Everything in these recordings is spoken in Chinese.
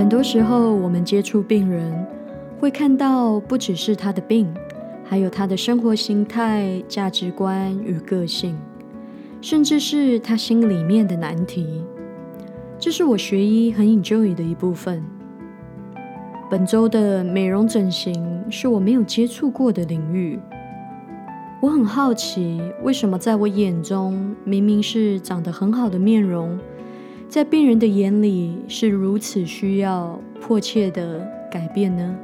很多时候，我们接触病人，会看到不只是他的病，还有他的生活形态、价值观与个性，甚至是他心里面的难题。这是我学医很 enjoy 的一部分。本周的美容整形是我没有接触过的领域，我很好奇，为什么在我眼中，明明是长得很好的面容。在病人的眼里是如此需要迫切的改变呢？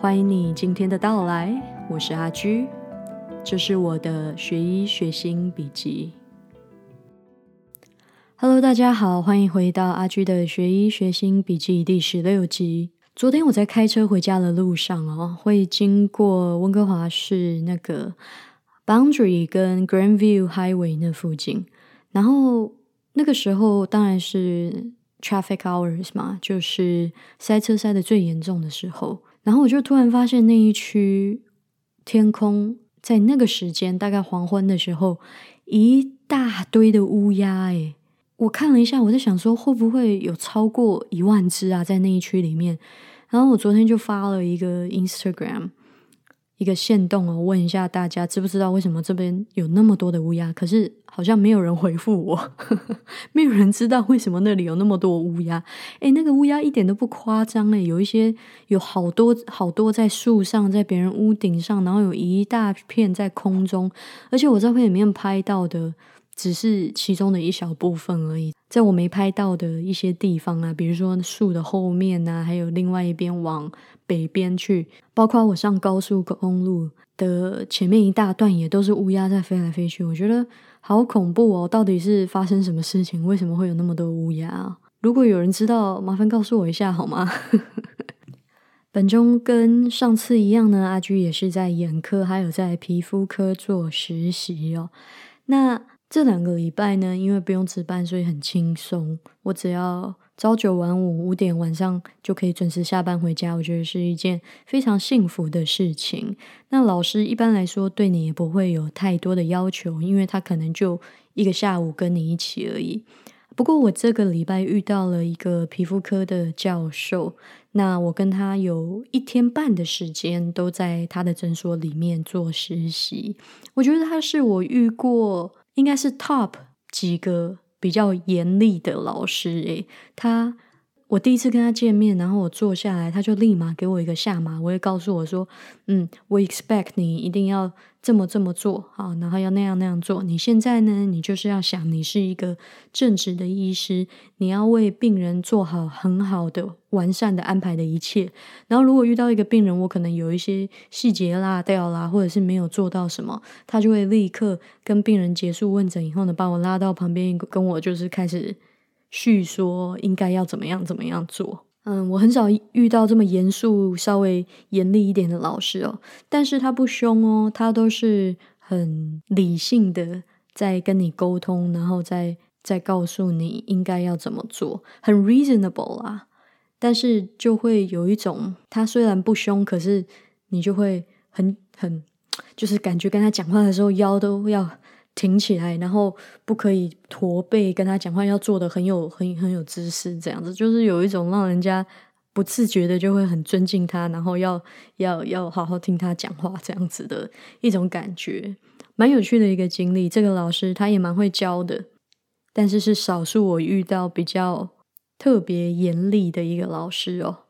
欢迎你今天的到来，我是阿居，这是我的学医学心笔记。Hello，大家好，欢迎回到阿居的学医学心笔记第十六集。昨天我在开车回家的路上哦，会经过温哥华市那个。Boundary 跟 Grandview Highway 那附近，然后那个时候当然是 traffic hours 嘛，就是塞车塞的最严重的时候。然后我就突然发现那一区天空在那个时间，大概黄昏的时候，一大堆的乌鸦。诶，我看了一下，我在想说会不会有超过一万只啊，在那一区里面。然后我昨天就发了一个 Instagram。一个线动哦，问一下大家知不知道为什么这边有那么多的乌鸦？可是好像没有人回复我，没有人知道为什么那里有那么多乌鸦。诶，那个乌鸦一点都不夸张诶，有一些有好多好多在树上，在别人屋顶上，然后有一大片在空中，而且我照片里面拍到的。只是其中的一小部分而已，在我没拍到的一些地方啊，比如说树的后面啊，还有另外一边往北边去，包括我上高速公路的前面一大段，也都是乌鸦在飞来飞去。我觉得好恐怖哦！到底是发生什么事情？为什么会有那么多乌鸦？如果有人知道，麻烦告诉我一下好吗？本中跟上次一样呢，阿居也是在眼科还有在皮肤科做实习哦。那这两个礼拜呢，因为不用值班，所以很轻松。我只要朝九晚五，五点晚上就可以准时下班回家。我觉得是一件非常幸福的事情。那老师一般来说对你也不会有太多的要求，因为他可能就一个下午跟你一起而已。不过我这个礼拜遇到了一个皮肤科的教授，那我跟他有一天半的时间都在他的诊所里面做实习。我觉得他是我遇过。应该是 top 几个比较严厉的老师诶，他我第一次跟他见面，然后我坐下来，他就立马给我一个下马，我会告诉我说，嗯，我 expect 你一定要。这么这么做啊，然后要那样那样做。你现在呢？你就是要想，你是一个正直的医师，你要为病人做好很好的、完善的安排的一切。然后，如果遇到一个病人，我可能有一些细节落掉啦，或者是没有做到什么，他就会立刻跟病人结束问诊以后呢，把我拉到旁边，跟我就是开始叙说应该要怎么样怎么样做。嗯，我很少遇到这么严肃、稍微严厉一点的老师哦。但是他不凶哦，他都是很理性的在跟你沟通，然后再再告诉你应该要怎么做，很 reasonable 啊。但是就会有一种，他虽然不凶，可是你就会很很，就是感觉跟他讲话的时候腰都要。挺起来，然后不可以驼背，跟他讲话要做的很有很很有姿势，这样子就是有一种让人家不自觉的就会很尊敬他，然后要要要好好听他讲话这样子的一种感觉，蛮有趣的一个经历。这个老师他也蛮会教的，但是是少数我遇到比较特别严厉的一个老师哦。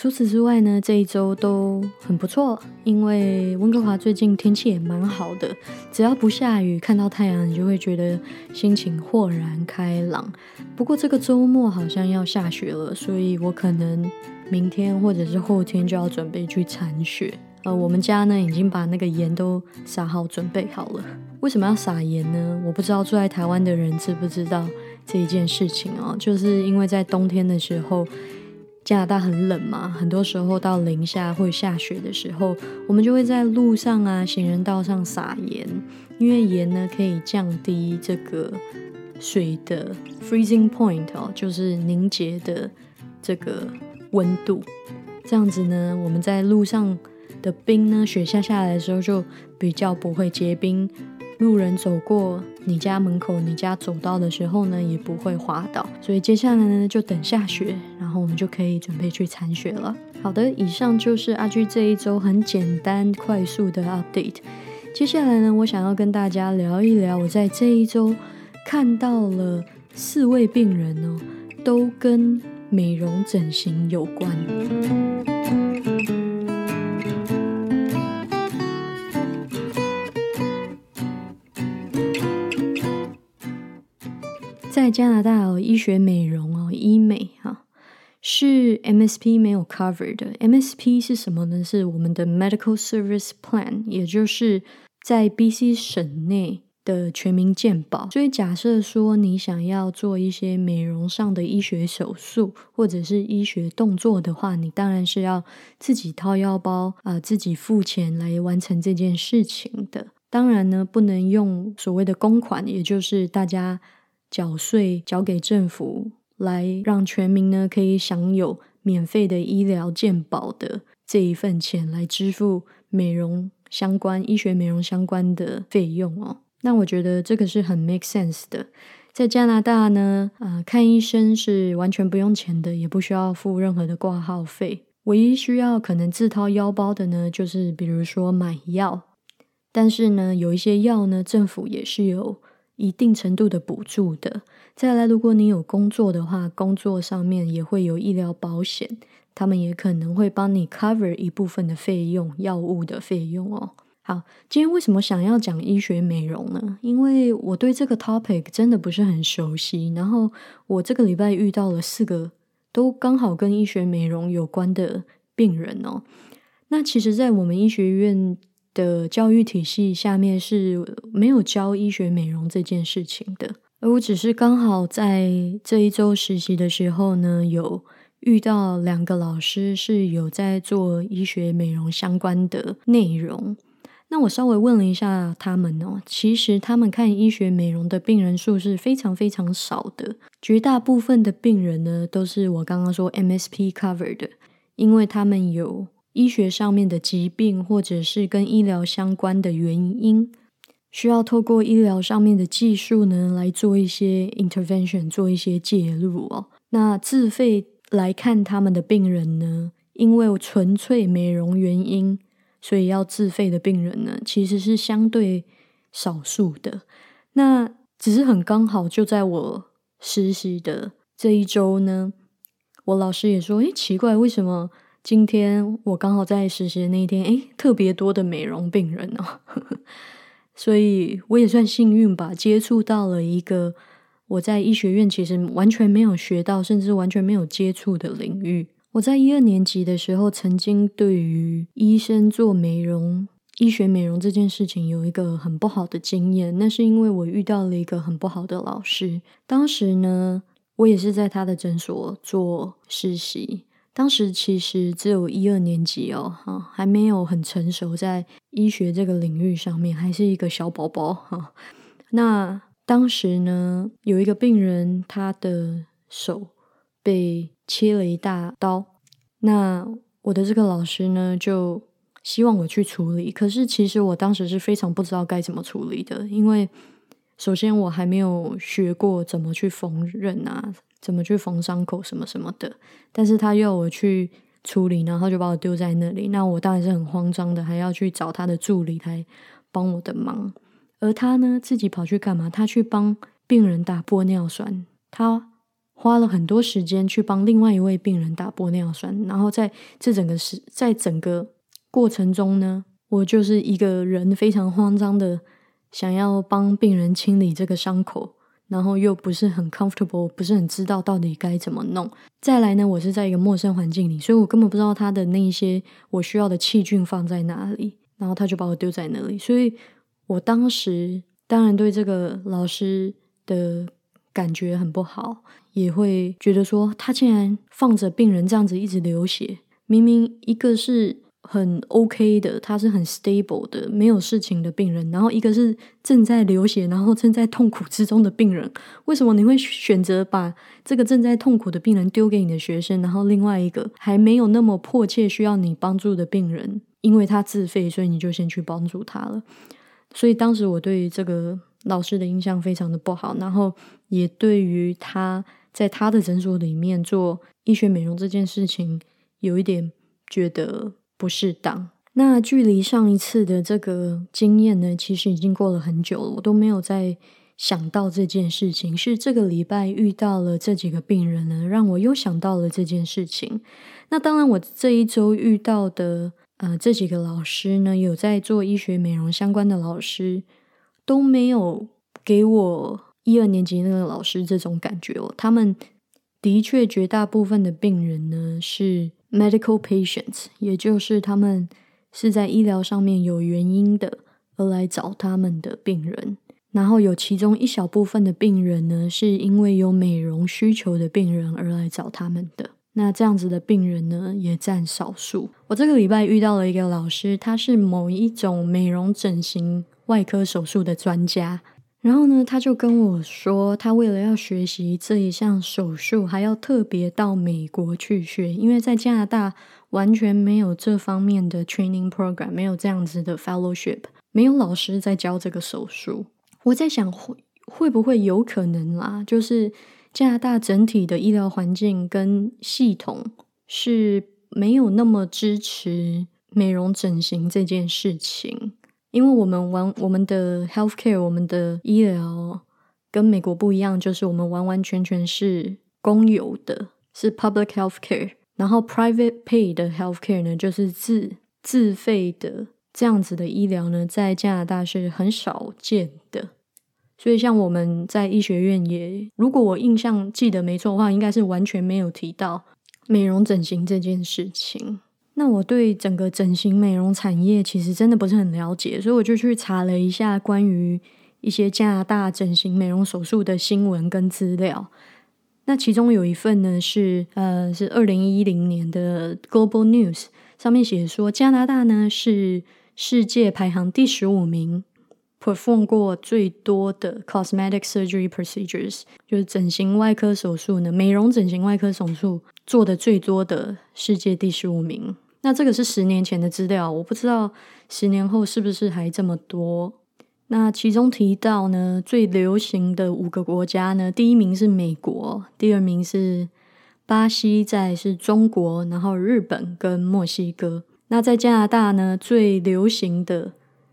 除此之外呢，这一周都很不错，因为温哥华最近天气也蛮好的，只要不下雨，看到太阳，你就会觉得心情豁然开朗。不过这个周末好像要下雪了，所以我可能明天或者是后天就要准备去铲雪。呃，我们家呢已经把那个盐都撒好，准备好了。为什么要撒盐呢？我不知道住在台湾的人知不知道这一件事情哦，就是因为在冬天的时候。加拿大很冷嘛，很多时候到零下或下雪的时候，我们就会在路上啊、行人道上撒盐，因为盐呢可以降低这个水的 freezing point 哦，就是凝结的这个温度。这样子呢，我们在路上的冰呢，雪下下来的时候就比较不会结冰，路人走过你家门口、你家走道的时候呢，也不会滑倒。所以接下来呢，就等下雪，然后我们就可以准备去铲雪了。好的，以上就是阿居这一周很简单、快速的 update。接下来呢，我想要跟大家聊一聊我在这一周看到了四位病人哦，都跟美容整形有关。在加拿大哦，医学美容哦，医美哈是 MSP 没有 cover 的。MSP 是什么呢？是我们的 Medical Service Plan，也就是在 BC 省内的全民健保。所以假设说你想要做一些美容上的医学手术或者是医学动作的话，你当然是要自己掏腰包啊，自己付钱来完成这件事情的。当然呢，不能用所谓的公款，也就是大家。缴税交给政府，来让全民呢可以享有免费的医疗健保的这一份钱，来支付美容相关、医学美容相关的费用哦。那我觉得这个是很 make sense 的。在加拿大呢，啊，看医生是完全不用钱的，也不需要付任何的挂号费。唯一需要可能自掏腰包的呢，就是比如说买药。但是呢，有一些药呢，政府也是有。一定程度的补助的。再来，如果你有工作的话，工作上面也会有医疗保险，他们也可能会帮你 cover 一部分的费用，药物的费用哦。好，今天为什么想要讲医学美容呢？因为我对这个 topic 真的不是很熟悉。然后我这个礼拜遇到了四个都刚好跟医学美容有关的病人哦。那其实，在我们医学院。的教育体系下面是没有教医学美容这件事情的，而我只是刚好在这一周实习的时候呢，有遇到两个老师是有在做医学美容相关的内容。那我稍微问了一下他们哦，其实他们看医学美容的病人数是非常非常少的，绝大部分的病人呢都是我刚刚说 MSP cover 的，因为他们有。医学上面的疾病，或者是跟医疗相关的原因，需要透过医疗上面的技术呢，来做一些 intervention，做一些介入哦。那自费来看他们的病人呢，因为纯粹美容原因，所以要自费的病人呢，其实是相对少数的。那只是很刚好，就在我实习的这一周呢，我老师也说，诶，奇怪，为什么？今天我刚好在实习的那一天，诶，特别多的美容病人哦，所以我也算幸运吧，接触到了一个我在医学院其实完全没有学到，甚至完全没有接触的领域。我在一二年级的时候，曾经对于医生做美容、医学美容这件事情有一个很不好的经验，那是因为我遇到了一个很不好的老师。当时呢，我也是在他的诊所做实习。当时其实只有一二年级哦，哈，还没有很成熟，在医学这个领域上面，还是一个小宝宝哈。那当时呢，有一个病人，他的手被切了一大刀，那我的这个老师呢，就希望我去处理。可是其实我当时是非常不知道该怎么处理的，因为首先我还没有学过怎么去缝纫啊。怎么去缝伤口什么什么的，但是他要我去处理，然后就把我丢在那里。那我当然是很慌张的，还要去找他的助理来帮我的忙。而他呢，自己跑去干嘛？他去帮病人打玻尿酸。他花了很多时间去帮另外一位病人打玻尿酸。然后在这整个时，在整个过程中呢，我就是一个人非常慌张的，想要帮病人清理这个伤口。然后又不是很 comfortable，不是很知道到底该怎么弄。再来呢，我是在一个陌生环境里，所以我根本不知道他的那一些我需要的器具放在哪里。然后他就把我丢在那里，所以我当时当然对这个老师的感觉很不好，也会觉得说他竟然放着病人这样子一直流血，明明一个是。很 OK 的，他是很 stable 的，没有事情的病人。然后一个是正在流血，然后正在痛苦之中的病人。为什么你会选择把这个正在痛苦的病人丢给你的学生？然后另外一个还没有那么迫切需要你帮助的病人，因为他自费，所以你就先去帮助他了。所以当时我对于这个老师的印象非常的不好，然后也对于他在他的诊所里面做医学美容这件事情有一点觉得不适当。那距离上一次的这个经验呢，其实已经过了很久了，我都没有再想到这件事情。是这个礼拜遇到了这几个病人呢，让我又想到了这件事情。那当然，我这一周遇到的呃这几个老师呢，有在做医学美容相关的老师，都没有给我一二年级那个老师这种感觉哦。他们的确绝大部分的病人呢是 medical patients，也就是他们。是在医疗上面有原因的而来找他们的病人，然后有其中一小部分的病人呢，是因为有美容需求的病人而来找他们的。那这样子的病人呢，也占少数。我这个礼拜遇到了一个老师，他是某一种美容整形外科手术的专家。然后呢，他就跟我说，他为了要学习这一项手术，还要特别到美国去学，因为在加拿大完全没有这方面的 training program，没有这样子的 fellowship，没有老师在教这个手术。我在想，会会不会有可能啦？就是加拿大整体的医疗环境跟系统是没有那么支持美容整形这件事情。因为我们完我们的 healthcare，我们的医疗跟美国不一样，就是我们完完全全是公有的，是 public healthcare。然后 private pay 的 healthcare 呢，就是自自费的这样子的医疗呢，在加拿大是很少见的。所以像我们在医学院也，如果我印象记得没错的话，应该是完全没有提到美容整形这件事情。那我对整个整形美容产业其实真的不是很了解，所以我就去查了一下关于一些加拿大整形美容手术的新闻跟资料。那其中有一份呢是呃是二零一零年的 Global News 上面写说，加拿大呢是世界排行第十五名，perform 过最多的 cosmetic surgery procedures，就是整形外科手术呢，美容整形外科手术做的最多的世界第十五名。那这个是十年前的资料，我不知道十年后是不是还这么多。那其中提到呢，最流行的五个国家呢，第一名是美国，第二名是巴西，再是中国，然后日本跟墨西哥。那在加拿大呢，最流行的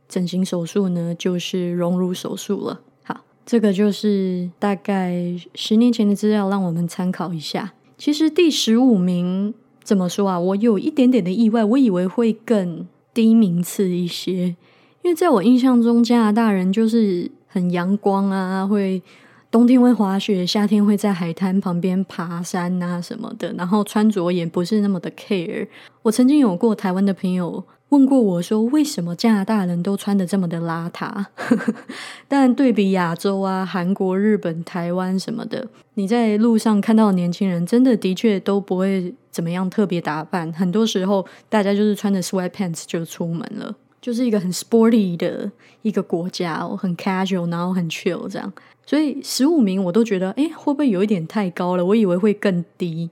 整形手术呢，就是隆乳手术了。好，这个就是大概十年前的资料，让我们参考一下。其实第十五名。怎么说啊？我有一点点的意外，我以为会更低名次一些，因为在我印象中，加拿大人就是很阳光啊，会冬天会滑雪，夏天会在海滩旁边爬山啊什么的，然后穿着也不是那么的 care。我曾经有过台湾的朋友。问过我说，为什么加拿大人都穿的这么的邋遢？但对比亚洲啊，韩国、日本、台湾什么的，你在路上看到年轻人，真的的确都不会怎么样特别打扮。很多时候，大家就是穿着 sweatpants 就出门了，就是一个很 sporty 的一个国家，很 casual，然后很 chill 这样。所以十五名我都觉得，哎，会不会有一点太高了？我以为会更低，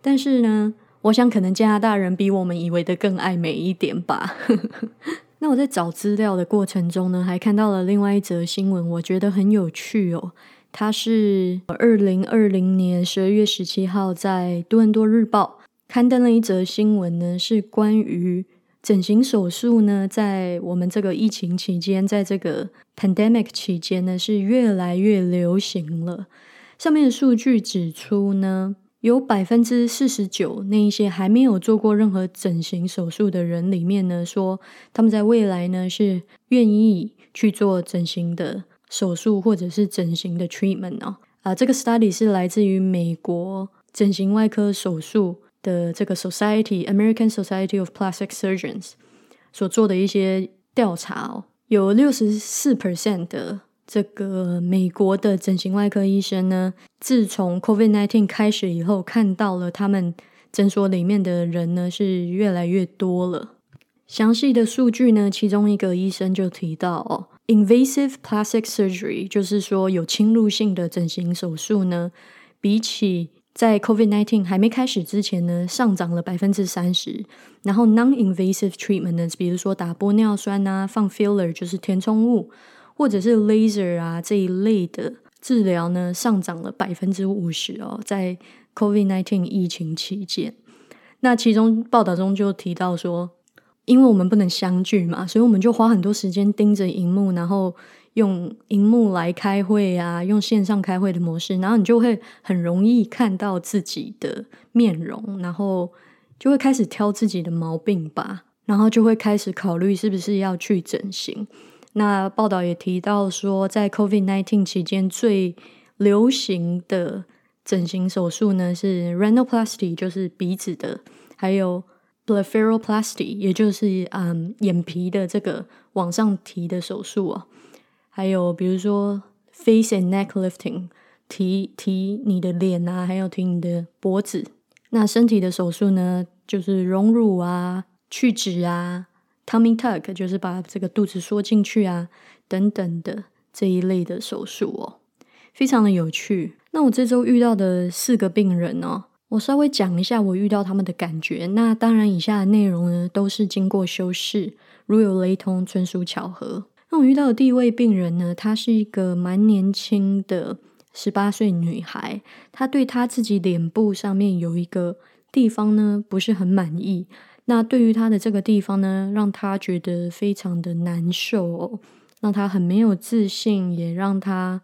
但是呢。我想，可能加拿大人比我们以为的更爱美一点吧。那我在找资料的过程中呢，还看到了另外一则新闻，我觉得很有趣哦。它是二零二零年十二月十七号在多伦多日报刊登了一则新闻呢，是关于整形手术呢，在我们这个疫情期间，在这个 pandemic 期间呢，是越来越流行了。上面的数据指出呢。有百分之四十九，那一些还没有做过任何整形手术的人里面呢，说他们在未来呢是愿意去做整形的手术或者是整形的 treatment 哦。啊，这个 study 是来自于美国整形外科手术的这个 Society American Society of Plastic Surgeons 所做的一些调查哦，有六十四 percent 的。这个美国的整形外科医生呢，自从 COVID-19 开始以后，看到了他们诊所里面的人呢是越来越多了。详细的数据呢，其中一个医生就提到哦，invasive plastic surgery，就是说有侵入性的整形手术呢，比起在 COVID-19 还没开始之前呢，上涨了百分之三十。然后 non-invasive treatment 呢，比如说打玻尿酸啊、放 filler 就是填充物，或者是 laser 啊这一类的治疗呢，上涨了百分之五十哦，在 COVID-19 疫情期间。那其中报道中就提到说，因为我们不能相聚嘛，所以我们就花很多时间盯着荧幕，然后。用荧幕来开会啊，用线上开会的模式，然后你就会很容易看到自己的面容，然后就会开始挑自己的毛病吧，然后就会开始考虑是不是要去整形。那报道也提到说，在 COVID-19 期间最流行的整形手术呢是 rhinoplasty，就是鼻子的，还有 blepharoplasty，也就是嗯眼皮的这个往上提的手术啊。还有比如说 face and neck lifting，提提你的脸啊，还有提你的脖子。那身体的手术呢，就是隆乳啊、去脂啊、tummy tuck，就是把这个肚子缩进去啊，等等的这一类的手术哦，非常的有趣。那我这周遇到的四个病人哦，我稍微讲一下我遇到他们的感觉。那当然，以下的内容呢都是经过修饰，如有雷同，纯属巧合。那我遇到的第一位病人呢，她是一个蛮年轻的十八岁女孩，她对她自己脸部上面有一个地方呢不是很满意。那对于她的这个地方呢，让她觉得非常的难受哦，让她很没有自信，也让她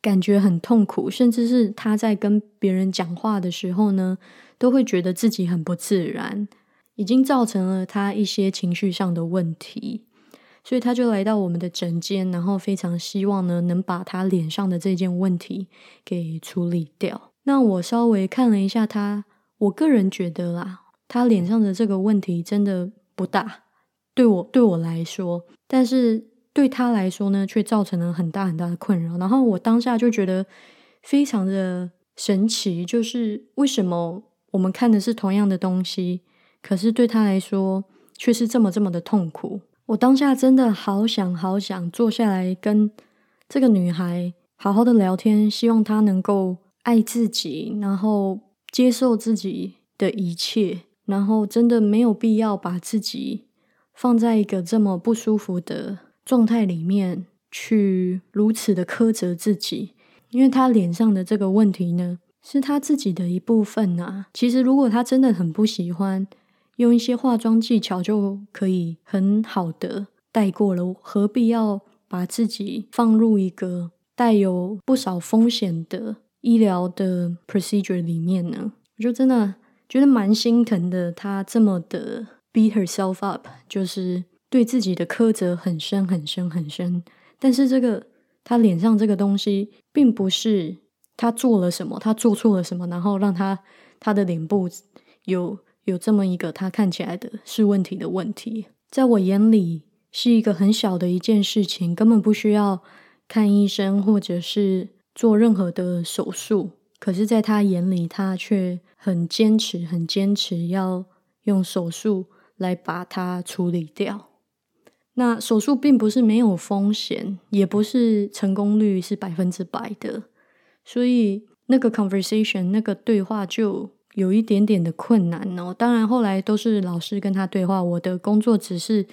感觉很痛苦，甚至是她在跟别人讲话的时候呢，都会觉得自己很不自然，已经造成了她一些情绪上的问题。所以他就来到我们的诊间，然后非常希望呢，能把他脸上的这件问题给处理掉。那我稍微看了一下他，我个人觉得啦，他脸上的这个问题真的不大，对我对我来说，但是对他来说呢，却造成了很大很大的困扰。然后我当下就觉得非常的神奇，就是为什么我们看的是同样的东西，可是对他来说却是这么这么的痛苦。我当下真的好想好想坐下来跟这个女孩好好的聊天，希望她能够爱自己，然后接受自己的一切，然后真的没有必要把自己放在一个这么不舒服的状态里面去如此的苛责自己，因为她脸上的这个问题呢，是她自己的一部分啊。其实如果她真的很不喜欢。用一些化妆技巧就可以很好的带过了，何必要把自己放入一个带有不少风险的医疗的 procedure 里面呢？我就真的觉得蛮心疼的。她这么的 beat herself up，就是对自己的苛责很深很深很深。但是这个她脸上这个东西，并不是她做了什么，她做错了什么，然后让她她的脸部有。有这么一个他看起来的是问题的问题，在我眼里是一个很小的一件事情，根本不需要看医生或者是做任何的手术。可是，在他眼里，他却很坚持，很坚持要用手术来把它处理掉。那手术并不是没有风险，也不是成功率是百分之百的，所以那个 conversation 那个对话就。有一点点的困难哦，当然后来都是老师跟他对话，我的工作只是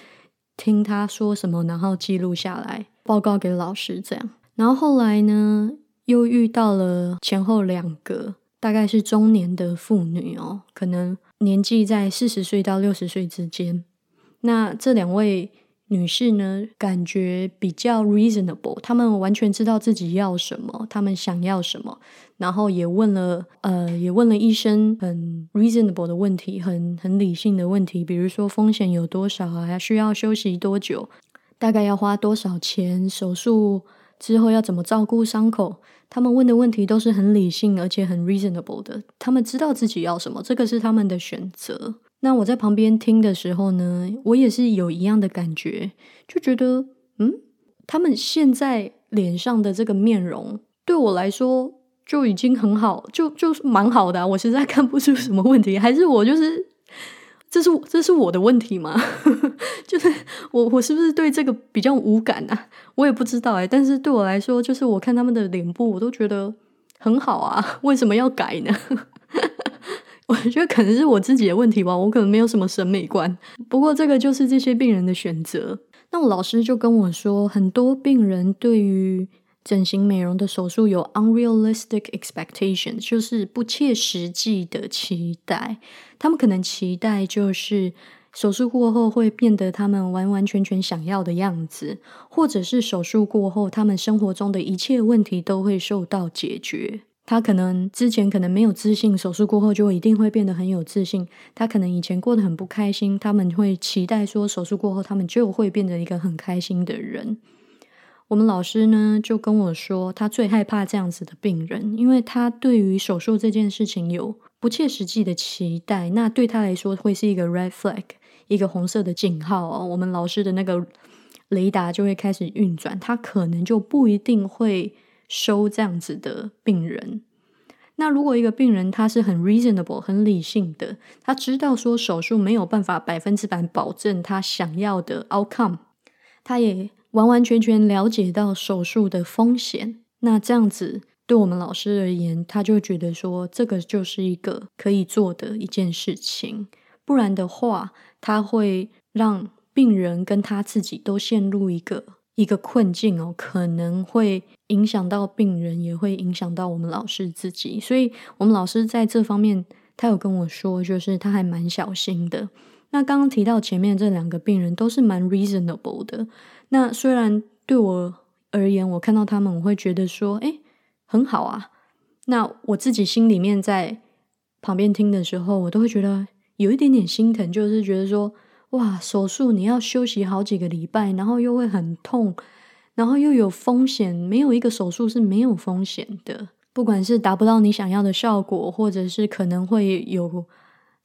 听他说什么，然后记录下来，报告给老师这样。然后后来呢，又遇到了前后两个，大概是中年的妇女哦，可能年纪在四十岁到六十岁之间。那这两位。女士呢，感觉比较 reasonable，她们完全知道自己要什么，她们想要什么，然后也问了，呃，也问了医生很 reasonable 的问题，很很理性的问题，比如说风险有多少啊，需要休息多久，大概要花多少钱，手术之后要怎么照顾伤口，他们问的问题都是很理性而且很 reasonable 的，他们知道自己要什么，这个是他们的选择。那我在旁边听的时候呢，我也是有一样的感觉，就觉得，嗯，他们现在脸上的这个面容，对我来说就已经很好，就就是蛮好的。我实在看不出什么问题，还是我就是，这是这是我的问题吗？就是我我是不是对这个比较无感啊？我也不知道哎。但是对我来说，就是我看他们的脸部，我都觉得很好啊，为什么要改呢？我觉得可能是我自己的问题吧，我可能没有什么审美观。不过这个就是这些病人的选择。那我老师就跟我说，很多病人对于整形美容的手术有 unrealistic expectation，就是不切实际的期待。他们可能期待就是手术过后会变得他们完完全全想要的样子，或者是手术过后他们生活中的一切问题都会受到解决。他可能之前可能没有自信，手术过后就一定会变得很有自信。他可能以前过得很不开心，他们会期待说手术过后他们就会变成一个很开心的人。我们老师呢就跟我说，他最害怕这样子的病人，因为他对于手术这件事情有不切实际的期待，那对他来说会是一个 red flag，一个红色的警号哦。我们老师的那个雷达就会开始运转，他可能就不一定会。收这样子的病人，那如果一个病人他是很 reasonable、很理性的，他知道说手术没有办法百分之百保证他想要的 outcome，他也完完全全了解到手术的风险，那这样子对我们老师而言，他就觉得说这个就是一个可以做的一件事情，不然的话，他会让病人跟他自己都陷入一个。一个困境哦，可能会影响到病人，也会影响到我们老师自己。所以，我们老师在这方面，他有跟我说，就是他还蛮小心的。那刚刚提到前面这两个病人都是蛮 reasonable 的。那虽然对我而言，我看到他们，我会觉得说，哎，很好啊。那我自己心里面在旁边听的时候，我都会觉得有一点点心疼，就是觉得说。哇，手术你要休息好几个礼拜，然后又会很痛，然后又有风险。没有一个手术是没有风险的，不管是达不到你想要的效果，或者是可能会有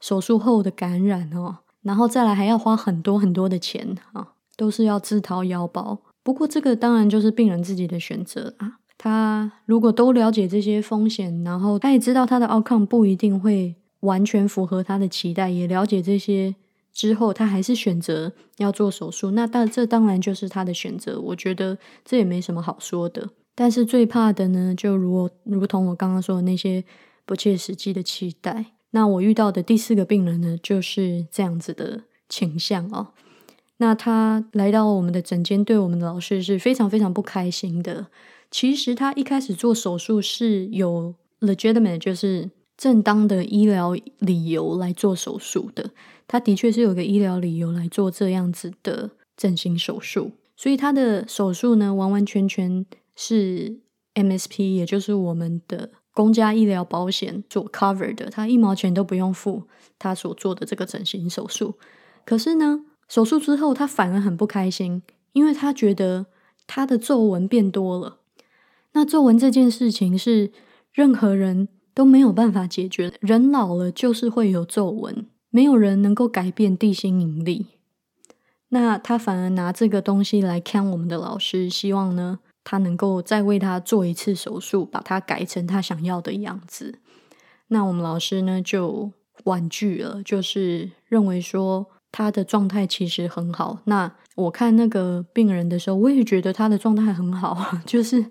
手术后的感染哦，然后再来还要花很多很多的钱啊，都是要自掏腰包。不过这个当然就是病人自己的选择啊。他如果都了解这些风险，然后他也知道他的 outcome 不一定会完全符合他的期待，也了解这些。之后，他还是选择要做手术，那当这当然就是他的选择。我觉得这也没什么好说的。但是最怕的呢，就如如同我刚刚说的那些不切实际的期待。那我遇到的第四个病人呢，就是这样子的倾向哦。那他来到我们的诊间，对我们的老师是非常非常不开心的。其实他一开始做手术是有 legitimate，就是正当的医疗理由来做手术的。他的确是有个医疗理由来做这样子的整形手术，所以他的手术呢，完完全全是 MSP，也就是我们的公家医疗保险做 cover 的，他一毛钱都不用付。他所做的这个整形手术，可是呢，手术之后他反而很不开心，因为他觉得他的皱纹变多了。那皱纹这件事情是任何人都没有办法解决，人老了就是会有皱纹。没有人能够改变地心引力，那他反而拿这个东西来看我们的老师，希望呢他能够再为他做一次手术，把他改成他想要的样子。那我们老师呢就婉拒了，就是认为说他的状态其实很好。那我看那个病人的时候，我也觉得他的状态很好，就是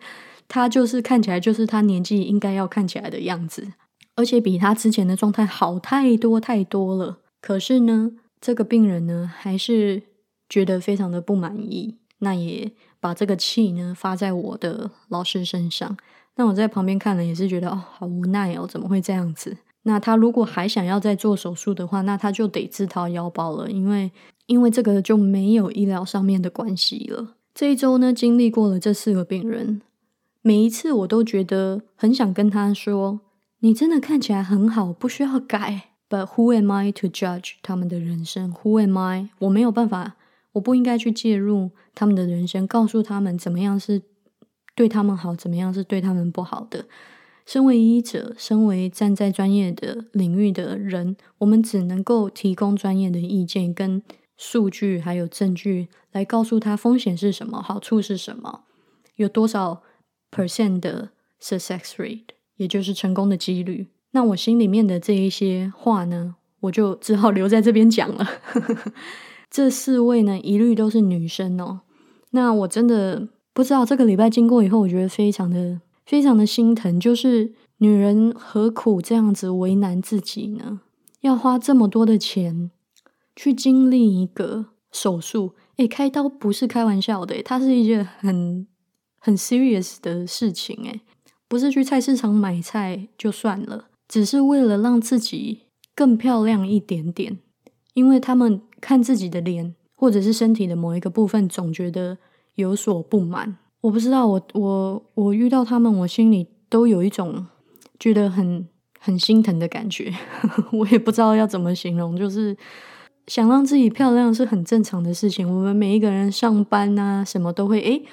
他就是看起来就是他年纪应该要看起来的样子。而且比他之前的状态好太多太多了。可是呢，这个病人呢，还是觉得非常的不满意。那也把这个气呢发在我的老师身上。那我在旁边看了，也是觉得哦，好无奈哦，怎么会这样子？那他如果还想要再做手术的话，那他就得自掏腰包了，因为因为这个就没有医疗上面的关系了。这一周呢，经历过了这四个病人，每一次我都觉得很想跟他说。你真的看起来很好，不需要改。But who am I to judge 他们的人生？Who am I？我没有办法，我不应该去介入他们的人生，告诉他们怎么样是对他们好，怎么样是对他们不好的。身为医者，身为站在专业的领域的人，我们只能够提供专业的意见、跟数据还有证据，来告诉他风险是什么，好处是什么，有多少 percent 的 success rate。也就是成功的几率。那我心里面的这一些话呢，我就只好留在这边讲了。这四位呢，一律都是女生哦。那我真的不知道这个礼拜经过以后，我觉得非常的非常的心疼。就是女人何苦这样子为难自己呢？要花这么多的钱去经历一个手术？诶，开刀不是开玩笑的，它是一件很很 serious 的事情。诶，不是去菜市场买菜就算了，只是为了让自己更漂亮一点点。因为他们看自己的脸或者是身体的某一个部分，总觉得有所不满。我不知道，我我我遇到他们，我心里都有一种觉得很很心疼的感觉。我也不知道要怎么形容，就是想让自己漂亮是很正常的事情。我们每一个人上班啊，什么都会诶，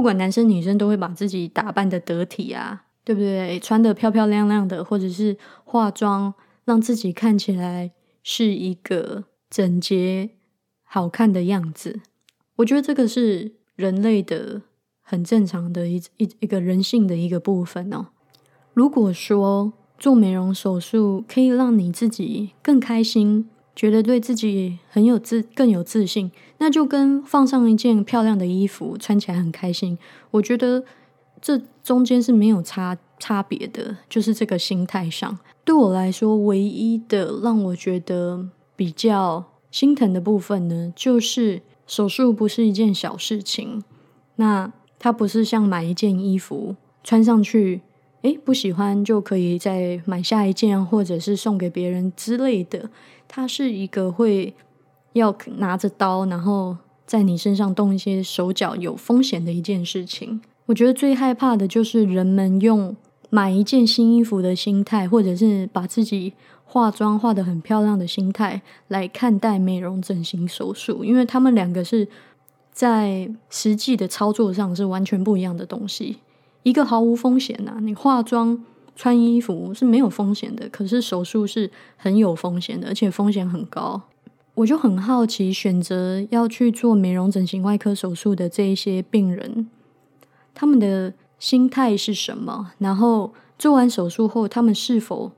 不管男生女生都会把自己打扮的得体啊，对不对？穿的漂漂亮亮的，或者是化妆，让自己看起来。是一个整洁、好看的样子，我觉得这个是人类的很正常的一一一个人性的一个部分哦。如果说做美容手术可以让你自己更开心，觉得对自己很有自更有自信，那就跟放上一件漂亮的衣服穿起来很开心，我觉得这中间是没有差差别的，就是这个心态上。对我来说，唯一的让我觉得比较心疼的部分呢，就是手术不是一件小事情。那它不是像买一件衣服穿上去，诶，不喜欢就可以再买下一件，或者是送给别人之类的。它是一个会要拿着刀，然后在你身上动一些手脚有风险的一件事情。我觉得最害怕的就是人们用。买一件新衣服的心态，或者是把自己化妆化的很漂亮的心态来看待美容整形手术，因为他们两个是在实际的操作上是完全不一样的东西。一个毫无风险呐，你化妆穿衣服是没有风险的，可是手术是很有风险的，而且风险很高。我就很好奇，选择要去做美容整形外科手术的这一些病人，他们的。心态是什么？然后做完手术后，他们是否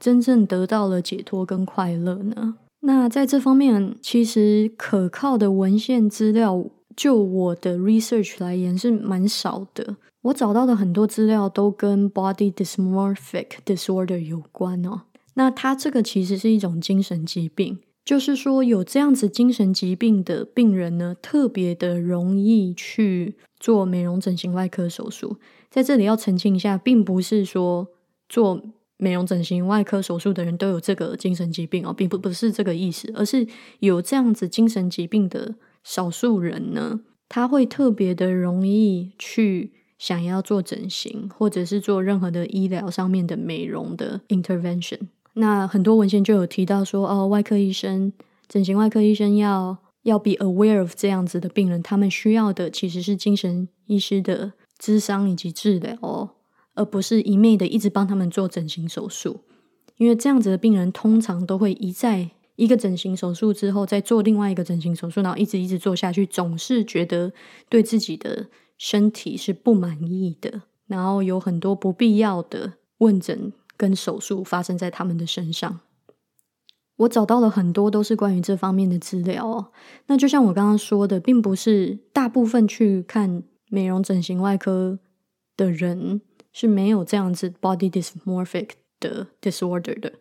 真正得到了解脱跟快乐呢？那在这方面，其实可靠的文献资料，就我的 research 来言是蛮少的。我找到的很多资料都跟 body dysmorphic disorder 有关哦。那它这个其实是一种精神疾病，就是说有这样子精神疾病的病人呢，特别的容易去。做美容整形外科手术，在这里要澄清一下，并不是说做美容整形外科手术的人都有这个精神疾病哦，并不不是这个意思，而是有这样子精神疾病的少数人呢，他会特别的容易去想要做整形，或者是做任何的医疗上面的美容的 intervention。那很多文献就有提到说，哦，外科医生、整形外科医生要。要 be aware of 这样子的病人，他们需要的其实是精神医师的智商以及治疗，而不是一昧的一直帮他们做整形手术。因为这样子的病人通常都会一再一个整形手术之后，再做另外一个整形手术，然后一直一直做下去，总是觉得对自己的身体是不满意的，然后有很多不必要的问诊跟手术发生在他们的身上。我找到了很多都是关于这方面的资料哦。那就像我刚刚说的，并不是大部分去看美容整形外科的人是没有这样子 body dysmorphic 的 disorder 的。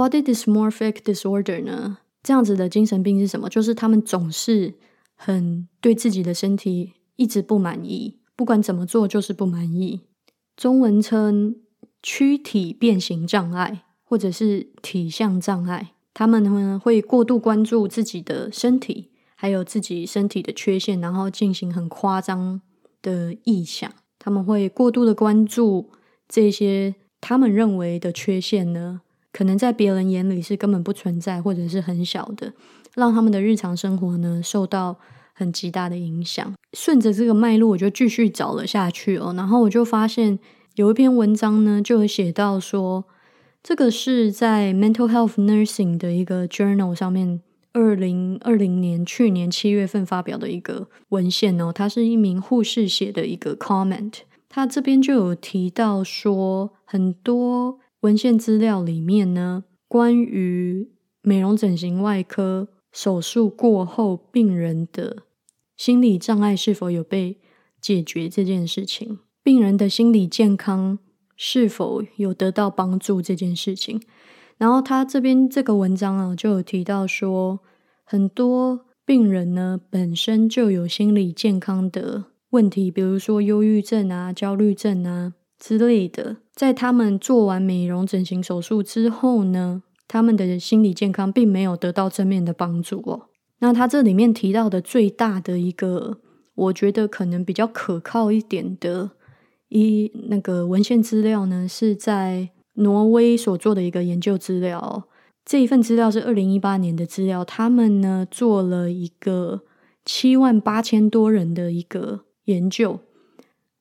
Body dysmorphic disorder 呢，这样子的精神病是什么？就是他们总是很对自己的身体一直不满意，不管怎么做就是不满意。中文称躯体变形障碍，或者是体相障碍。他们呢会过度关注自己的身体，还有自己身体的缺陷，然后进行很夸张的臆想。他们会过度的关注这些他们认为的缺陷呢，可能在别人眼里是根本不存在，或者是很小的，让他们的日常生活呢受到很极大的影响。顺着这个脉络，我就继续找了下去哦，然后我就发现有一篇文章呢，就有写到说。这个是在 Mental Health Nursing 的一个 journal 上面，二零二零年去年七月份发表的一个文献哦。它是一名护士写的一个 comment，他这边就有提到说，很多文献资料里面呢，关于美容整形外科手术过后病人的心理障碍是否有被解决这件事情。病人的心理健康是否有得到帮助这件事情。然后他这边这个文章啊，就有提到说，很多病人呢本身就有心理健康的问题，比如说忧郁症啊、焦虑症啊之类的，在他们做完美容整形手术之后呢，他们的心理健康并没有得到正面的帮助哦。那他这里面提到的最大的一个，我觉得可能比较可靠一点的一那个文献资料呢，是在。挪威所做的一个研究资料，这一份资料是二零一八年的资料。他们呢做了一个七万八千多人的一个研究，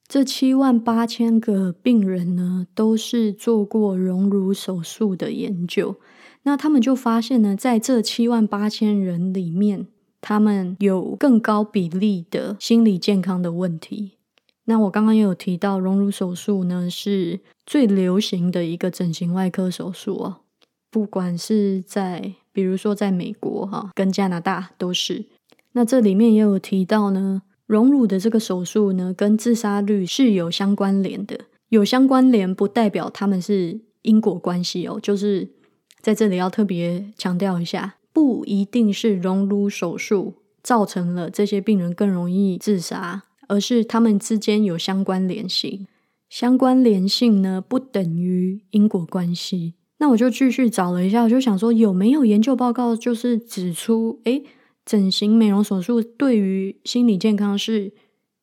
这七万八千个病人呢都是做过隆乳手术的研究。那他们就发现呢，在这七万八千人里面，他们有更高比例的心理健康的问题。那我刚刚也有提到，隆乳手术呢是最流行的一个整形外科手术哦，不管是在比如说在美国哈，跟加拿大都是。那这里面也有提到呢，隆乳的这个手术呢，跟自杀率是有相关联的。有相关联不代表他们是因果关系哦，就是在这里要特别强调一下，不一定是隆乳手术造成了这些病人更容易自杀。而是他们之间有相关联性，相关联性呢不等于因果关系。那我就继续找了一下，我就想说有没有研究报告就是指出，诶，整形美容手术对于心理健康是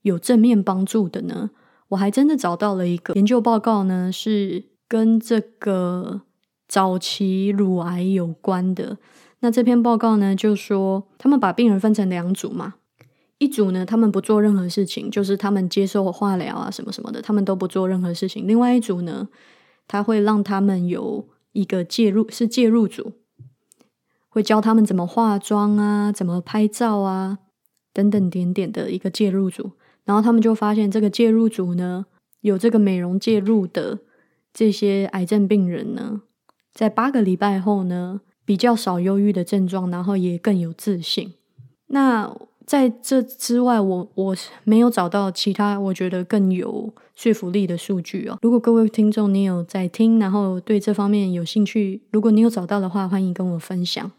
有正面帮助的呢？我还真的找到了一个研究报告呢，是跟这个早期乳癌有关的。那这篇报告呢，就说他们把病人分成两组嘛。一组呢，他们不做任何事情，就是他们接受化疗啊，什么什么的，他们都不做任何事情。另外一组呢，他会让他们有一个介入，是介入组，会教他们怎么化妆啊，怎么拍照啊，等等点点的一个介入组。然后他们就发现，这个介入组呢，有这个美容介入的这些癌症病人呢，在八个礼拜后呢，比较少忧郁的症状，然后也更有自信。那在这之外，我我没有找到其他我觉得更有说服力的数据哦。如果各位听众你有在听，然后对这方面有兴趣，如果你有找到的话，欢迎跟我分享。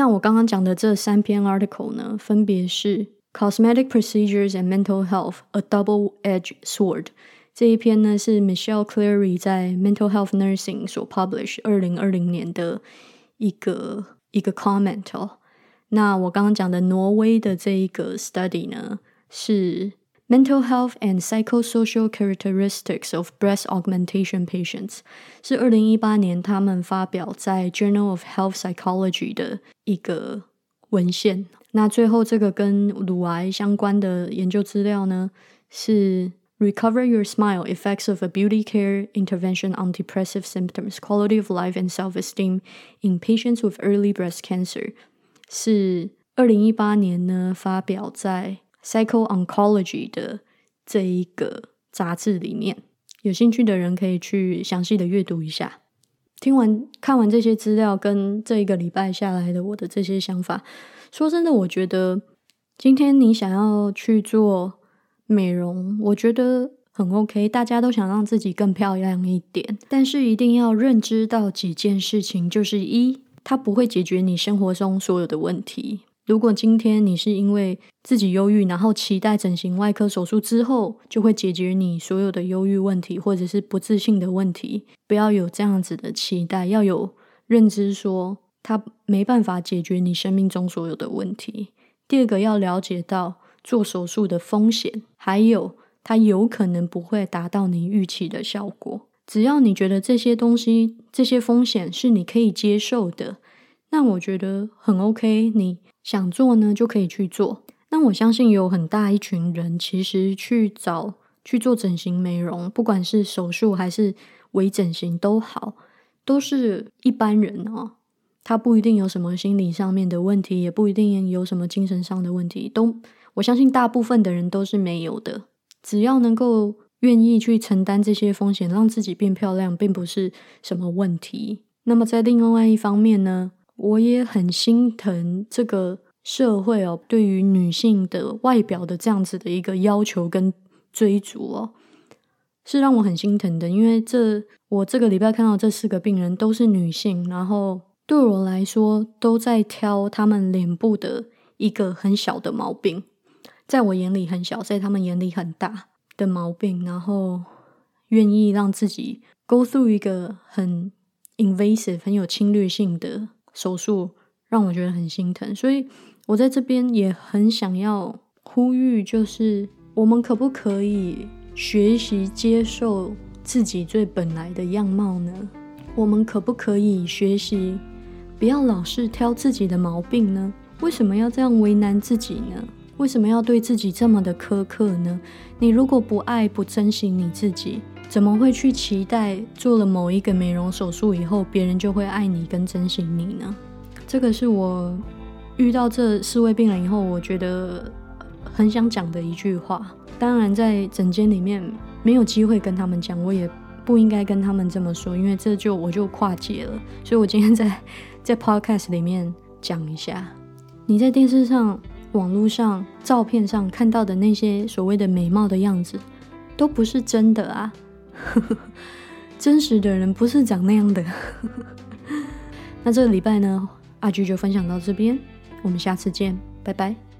那我刚刚讲的这三篇 article 呢，分别是 Cosmetic Procedures and Mental Health: A Double-Edged Sword。这一篇呢是 Michelle Cleary 在 Mental Health Nursing 所 publish 二零二零年的一个一个 comment 哦。那我刚刚讲的挪威的这一个 study 呢，是 Mental Health and Psychosocial Characteristics of Breast Augmentation Patients，是二零一八年他们发表在 Journal of Health Psychology 的一个文献。那最后这个跟乳癌相关的研究资料呢，是 Recover Your Smile: Effects of a Beauty Care Intervention on Depressive Symptoms, Quality of Life and Self-Esteem in Patients with Early Breast Cancer。是二零一八年呢，发表在《 Psycho Oncology》的这一个杂志里面。有兴趣的人可以去详细的阅读一下。听完看完这些资料，跟这一个礼拜下来的我的这些想法，说真的，我觉得今天你想要去做美容，我觉得很 OK。大家都想让自己更漂亮一点，但是一定要认知到几件事情，就是一。它不会解决你生活中所有的问题。如果今天你是因为自己忧郁，然后期待整形外科手术之后就会解决你所有的忧郁问题，或者是不自信的问题，不要有这样子的期待，要有认知，说它没办法解决你生命中所有的问题。第二个要了解到做手术的风险，还有它有可能不会达到你预期的效果。只要你觉得这些东西、这些风险是你可以接受的，那我觉得很 OK。你想做呢，就可以去做。那我相信有很大一群人，其实去找去做整形美容，不管是手术还是微整形都好，都是一般人哦。他不一定有什么心理上面的问题，也不一定有什么精神上的问题。都我相信大部分的人都是没有的。只要能够。愿意去承担这些风险，让自己变漂亮，并不是什么问题。那么在另外一方面呢，我也很心疼这个社会哦，对于女性的外表的这样子的一个要求跟追逐哦。是让我很心疼的，因为这我这个礼拜看到这四个病人都是女性，然后对我来说都在挑他们脸部的一个很小的毛病，在我眼里很小，在他们眼里很大的毛病，然后愿意让自己 go through 一个很 invasive 很有侵略性的手术，让我觉得很心疼，所以我在这边也很想要呼吁，就是我们可不可以？学习接受自己最本来的样貌呢？我们可不可以学习不要老是挑自己的毛病呢？为什么要这样为难自己呢？为什么要对自己这么的苛刻呢？你如果不爱不珍惜你自己，怎么会去期待做了某一个美容手术以后，别人就会爱你跟珍惜你呢？这个是我遇到这四位病人以后，我觉得很想讲的一句话。当然，在诊间里面没有机会跟他们讲，我也不应该跟他们这么说，因为这就我就跨界了。所以我今天在 在 podcast 里面讲一下，你在电视上、网络上、照片上看到的那些所谓的美貌的样子，都不是真的啊！真实的人不是长那样的。那这个礼拜呢，阿菊就分享到这边，我们下次见，拜拜。